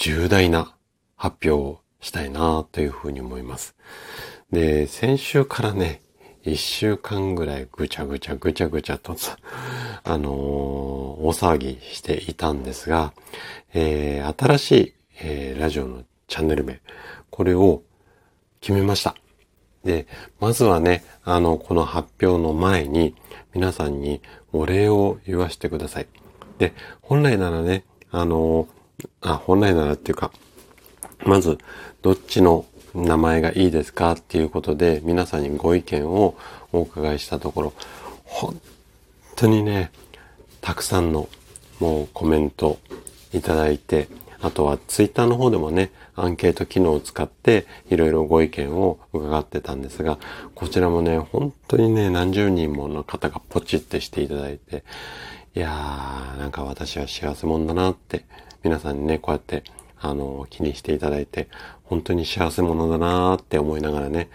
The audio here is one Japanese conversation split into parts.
重大な発表をしたいなというふうに思います。で、先週からね、一週間ぐらいぐちゃぐちゃぐちゃぐちゃと、あのー、大騒ぎしていたんですが、えー、新しい、えー、ラジオのチャンネル名、これを決めました。で、まずはね、あの、この発表の前に、皆さんにお礼を言わせてください。で、本来ならね、あの、あ、本来ならっていうか、まず、どっちの名前がいいですかっていうことで、皆さんにご意見をお伺いしたところ、本当にね、たくさんのもうコメントいただいて、あとはツイッターの方でもね、アンケート機能を使っていろいろご意見を伺ってたんですが、こちらもね、本当にね、何十人もの方がポチってしていただいて、いやー、なんか私は幸せ者だなって皆さんにね、こうやって、あの、気にしていただいて、本当に幸せ者だなーって思いながらね、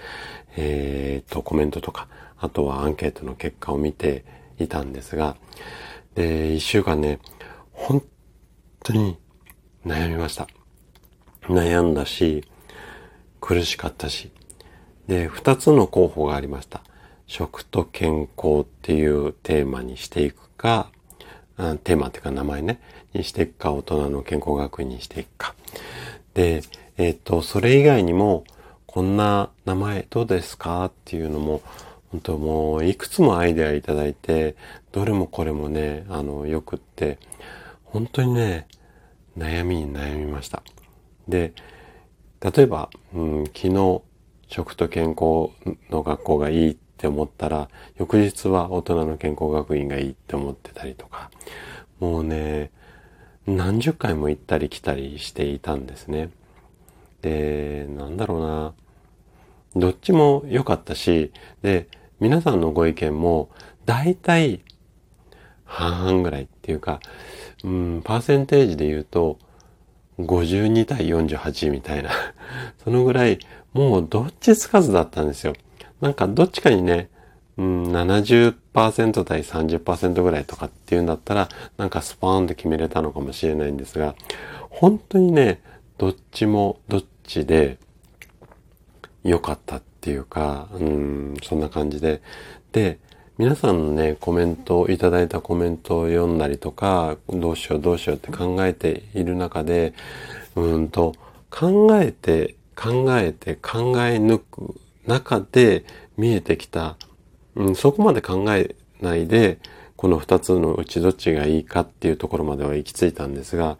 えー、っと、コメントとか、あとはアンケートの結果を見ていたんですが、で、一週間ね、本当に悩みました。悩んだし、苦しかったし、で、二つの候補がありました。食と健康っていうテーマにしていくか、テーマっていうか名前ね、にしていくか、大人の健康学院にしていくか。で、えっ、と、それ以外にも、こんな名前どうですかっていうのも、本当もういくつもアイデアいただいて、どれもこれもね、あの、よくって、本当にね、悩みに悩みました。で、例えば、うん、昨日、食と健康の学校がいいってって思ったら、翌日は大人の健康学院がいいって思ってたりとか、もうね、何十回も行ったり来たりしていたんですね。で、なんだろうな。どっちも良かったし、で、皆さんのご意見も、大体、半々ぐらいっていうか、うん、パーセンテージで言うと、52対48みたいなそのぐらい、もうどっちつかずだったんですよ。なんかどっちかにね、うん、70%対30%ぐらいとかっていうんだったら、なんかスパーンって決めれたのかもしれないんですが、本当にね、どっちもどっちで良かったっていうか、うん、そんな感じで。で、皆さんのね、コメント、いただいたコメントを読んだりとか、どうしようどうしようって考えている中で、うんと、考えて、考えて、考え抜く中で見えてきたうん、そこまで考えないで、この二つのうちどっちがいいかっていうところまでは行き着いたんですが、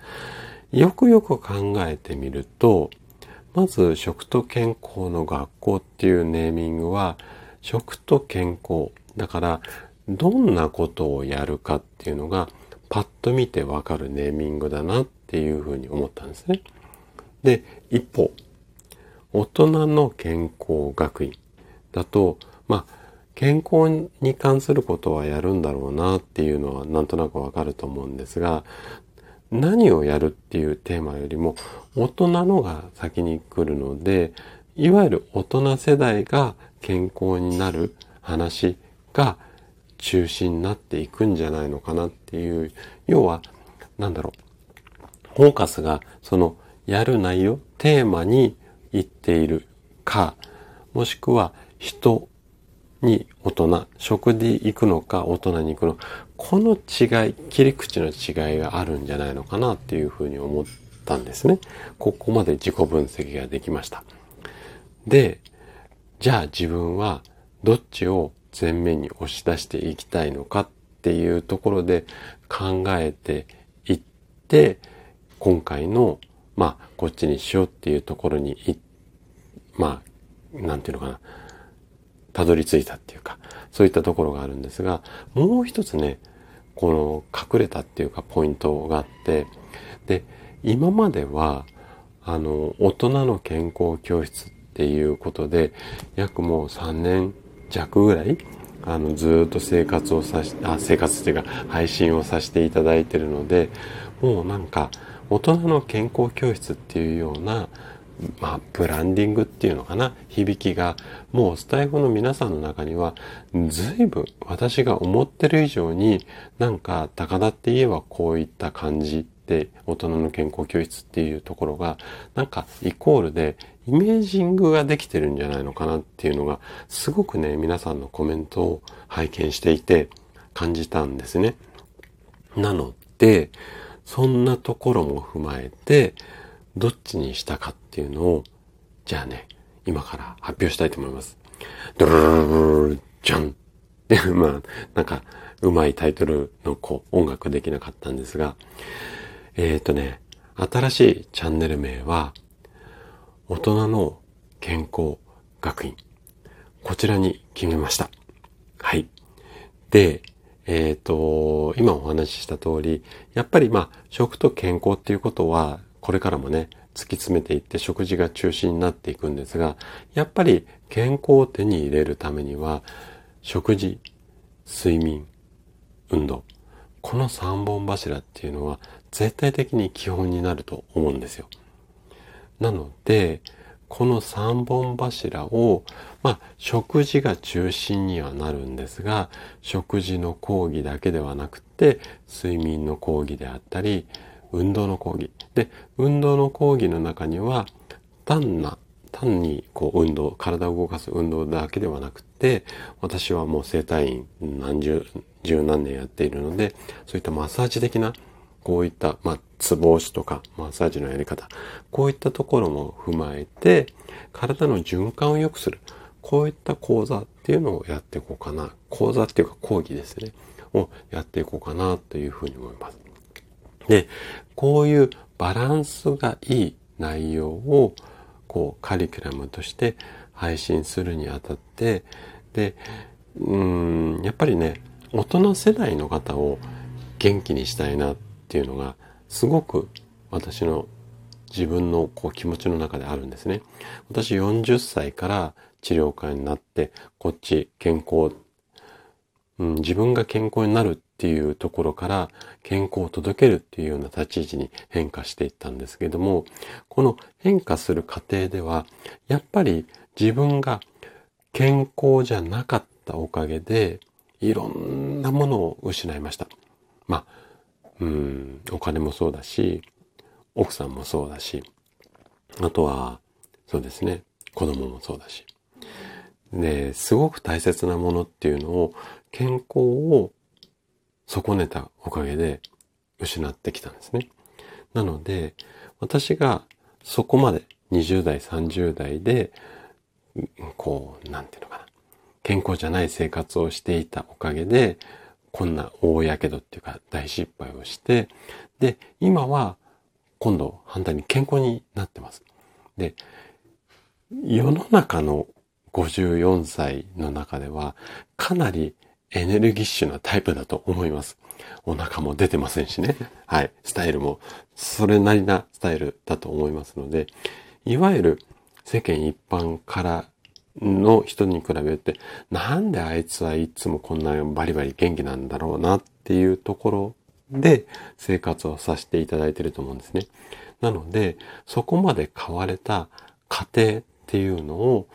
よくよく考えてみると、まず食と健康の学校っていうネーミングは、食と健康。だから、どんなことをやるかっていうのが、パッと見てわかるネーミングだなっていうふうに思ったんですね。で、一方、大人の健康学院だと、まあ、健康に関することはやるんだろうなっていうのはなんとなくわかると思うんですが、何をやるっていうテーマよりも大人のが先に来るので、いわゆる大人世代が健康になる話が中心になっていくんじゃないのかなっていう、要は、なんだろう、フォーカスがそのやる内容、テーマに行っているか、もしくは人に大人、食で行くのか大人に行くのか、この違い、切り口の違いがあるんじゃないのかなっていうふうに思ったんですね。ここまで自己分析ができました。で、じゃあ自分はどっちを前面に押し出していきたいのかっていうところで考えていって、今回の、まあ、こっちにしようっていうところにまあ、なんていうのかな。たどり着いたっていうか、そういったところがあるんですが、もう一つね、この隠れたっていうかポイントがあって、で、今までは、あの、大人の健康教室っていうことで、約もう3年弱ぐらい、あの、ずっと生活をさし、あ、生活っていうか、配信をさせていただいてるので、もうなんか、大人の健康教室っていうような、まあ、ブランディングっていうのかな響きがもうスタイフの皆さんの中には随分私が思ってる以上になんか高田って言えばこういった感じで大人の健康教室っていうところがなんかイコールでイメージングができてるんじゃないのかなっていうのがすごくね皆さんのコメントを拝見していて感じたんですね。なのでそんなところも踏まえてどっちにしたかっていうのをじゃあね今から発表したいと思います。ドルルルルじゃんで、まあ、なんか、うまいタイトルのこう、音楽できなかったんですが、えっ、ー、とね、新しいチャンネル名は、大人の健康学院。こちらに決めました。はい。で、えっ、ー、と、今お話しした通り、やっぱりまあ、食と健康っていうことは、これからもね、突き詰めていって食事が中心になっていくんですが、やっぱり健康を手に入れるためには、食事、睡眠、運動、この三本柱っていうのは絶対的に基本になると思うんですよ。なので、この三本柱を、まあ、食事が中心にはなるんですが、食事の講義だけではなくて、睡眠の講義であったり、運動の講義。で、運動の講義の中には、単な、単にこう運動、体を動かす運動だけではなくて、私はもう整体院何十、十何年やっているので、そういったマッサージ的なこういった、まあ、ツボ押しとか、マッサージのやり方、こういったところも踏まえて、体の循環を良くする。こういった講座っていうのをやっていこうかな。講座っていうか講義ですね。をやっていこうかなというふうに思います。で、こういうバランスがいい内容を、こう、カリキュラムとして配信するにあたって、で、うん、やっぱりね、大人世代の方を元気にしたいなていうのがすごく私の自分のこう気持ちの中であるんですね。私40歳から治療家になってこっち健康、うん、自分が健康になるっていうところから健康を届けるっていうような立ち位置に変化していったんですけどもこの変化する過程ではやっぱり自分が健康じゃなかったおかげでいろんなものを失いました。まあうん、お金もそうだし、奥さんもそうだし、あとは、そうですね、子供もそうだし。で、すごく大切なものっていうのを、健康を損ねたおかげで失ってきたんですね。なので、私がそこまで20代、30代で、こう、なんていうのかな。健康じゃない生活をしていたおかげで、こんな大やけどっていうか大失敗をして、で、今は今度反対に健康になってます。で、世の中の54歳の中ではかなりエネルギッシュなタイプだと思います。お腹も出てませんしね。はい。スタイルもそれなりなスタイルだと思いますので、いわゆる世間一般からの人に比べて、なんであいつはいつもこんなバリバリ元気なんだろうなっていうところで生活をさせていただいていると思うんですね。なので、そこまで買われた過程っていうのを、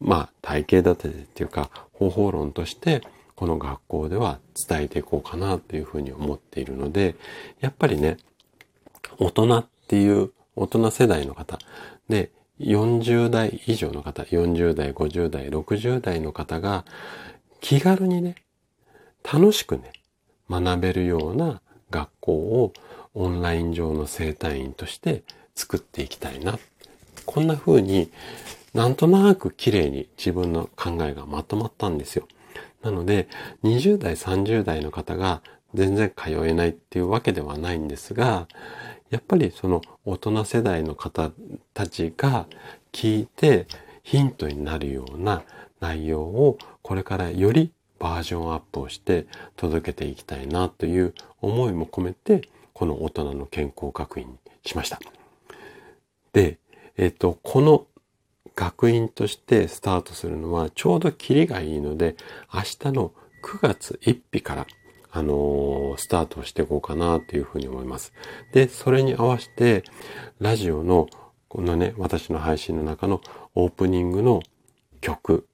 まあ体系立ててっていうか方法論としてこの学校では伝えていこうかなというふうに思っているので、やっぱりね、大人っていう大人世代の方で40代以上の方、40代、50代、60代の方が気軽にね、楽しくね、学べるような学校をオンライン上の生態院として作っていきたいな。こんな風になんとなく綺麗に自分の考えがまとまったんですよ。なので、20代、30代の方が全然通えないっていうわけではないんですが、やっぱりその大人世代の方たちが聞いてヒントになるような内容をこれからよりバージョンアップをして届けていきたいなという思いも込めてこの大人の健康学院にしました。で、えっ、と、この学院としてスタートするのはちょうどキリがいいので、明日の9月1日から、あの、スタートしていこうかなというふうに思います。で、それに合わせて、ラジオの、このね、私の配信の中のオープニングの曲、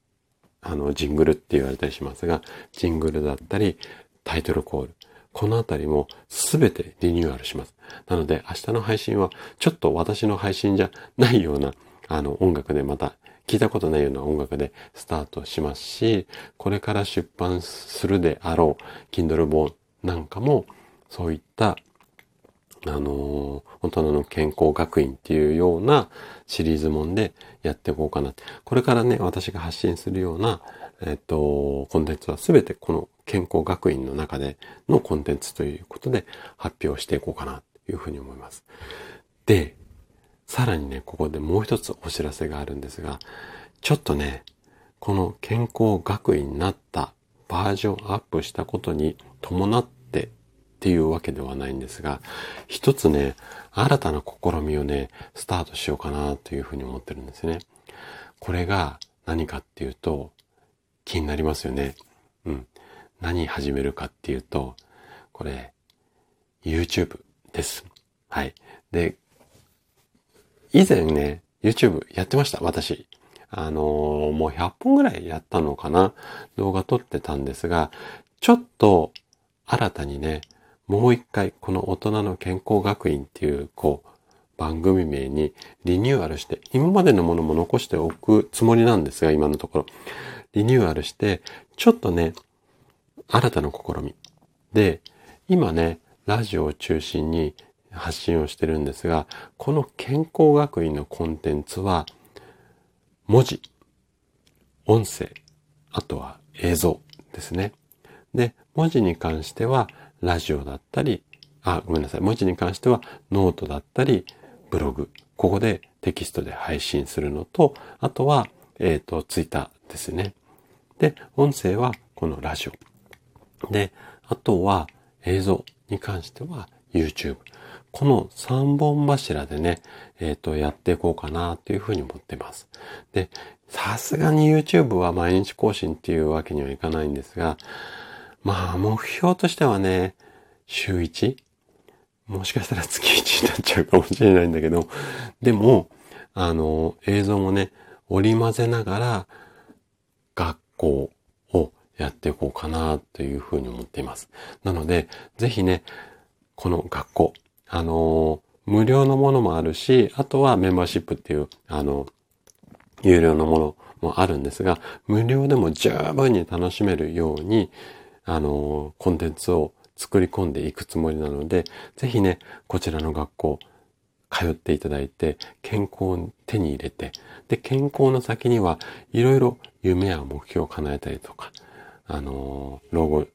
あの、ジングルって言われたりしますが、ジングルだったり、タイトルコール、このあたりもすべてリニューアルします。なので明日の配信はちょっと私の配信じゃないようなあの音楽でまた聞いたことないような音楽でスタートしますし、これから出版するであろう Kindle 本なんかもそういったあのー、大人の健康学院っていうようなシリーズもんでやっていこうかな。これからね、私が発信するような、えっと、コンテンツはすべてこの健康学院の中でのコンテンツということで発表していこうかなというふうに思います。で、さらにね、ここでもう一つお知らせがあるんですが、ちょっとね、この健康学院になったバージョンアップしたことに伴ってっていうわけではないんですが、一つね、新たな試みをね、スタートしようかなというふうに思ってるんですね。これが何かっていうと、気になりますよね。うん。何始めるかっていうと、これ、YouTube です。はい。で、以前ね、YouTube やってました、私。あのー、もう100本ぐらいやったのかな動画撮ってたんですが、ちょっと新たにね、もう一回この大人の健康学院っていう、こう、番組名にリニューアルして、今までのものも残しておくつもりなんですが、今のところ。リニューアルして、ちょっとね、新たな試み。で、今ね、ラジオを中心に発信をしてるんですが、この健康学院のコンテンツは、文字、音声、あとは映像ですね。で、文字に関しては、ラジオだったり、あ、ごめんなさい。文字に関しては、ノートだったり、ブログ。ここでテキストで配信するのと、あとは、えっ、ー、と、ツイッターですね。で、音声はこのラジオ。で、あとは映像に関しては YouTube。この3本柱でね、えっ、ー、と、やっていこうかなというふうに思ってます。で、さすがに YouTube は毎日更新っていうわけにはいかないんですが、まあ、目標としてはね、週 1? もしかしたら月1になっちゃうかもしれないんだけど、でも、あの、映像もね、織り交ぜながら、学校を、やっていこうかなというふうに思っています。なので、ぜひね、この学校、あの無料のものもあるし、あとはメンバーシップっていう、あの、有料のものもあるんですが、無料でも十分に楽しめるように、あのコンテンツを作り込んでいくつもりなので、ぜひね、こちらの学校、通っていただいて、健康を手に入れて、で、健康の先にはいろいろ夢や目標を叶えたりとか、あの、老後、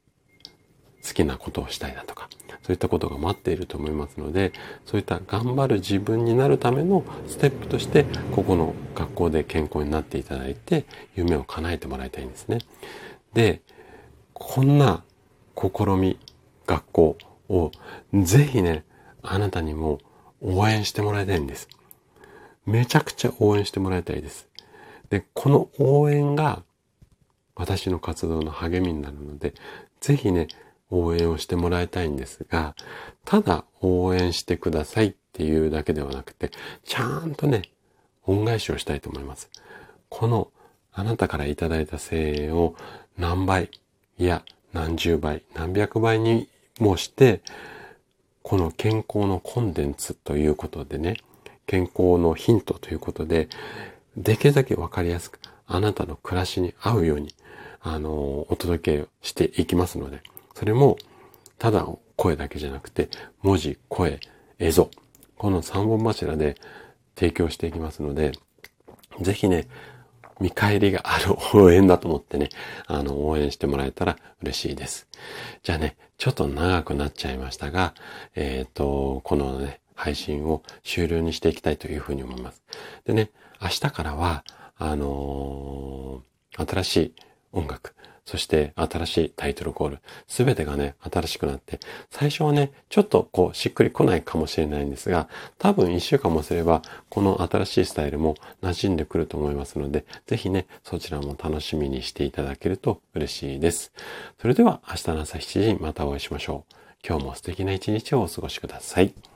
好きなことをしたいだとか、そういったことが待っていると思いますので、そういった頑張る自分になるためのステップとして、ここの学校で健康になっていただいて、夢を叶えてもらいたいんですね。で、こんな試み、学校をぜひね、あなたにも応援してもらいたいんです。めちゃくちゃ応援してもらいたいです。で、この応援が私の活動の励みになるので、ぜひね、応援をしてもらいたいんですが、ただ応援してくださいっていうだけではなくて、ちゃんとね、恩返しをしたいと思います。このあなたからいただいた声援を何倍、いや何十倍、何百倍にもして、この健康のコンテンツということでね、健康のヒントということで、できるだけわかりやすく、あなたの暮らしに合うように、あの、お届けしていきますので、それも、ただ声だけじゃなくて、文字、声、映像、この三本柱で提供していきますので、ぜひね、見返りがある応援だと思ってね、あの、応援してもらえたら嬉しいです。じゃあね、ちょっと長くなっちゃいましたが、えっ、ー、と、このね、配信を終了にしていきたいというふうに思います。でね、明日からは、あのー、新しい音楽、そして新しいタイトルコール、すべてがね、新しくなって、最初はね、ちょっとこう、しっくりこないかもしれないんですが、多分一週間もすれば、この新しいスタイルも馴染んでくると思いますので、ぜひね、そちらも楽しみにしていただけると嬉しいです。それでは明日の朝7時にまたお会いしましょう。今日も素敵な一日をお過ごしください。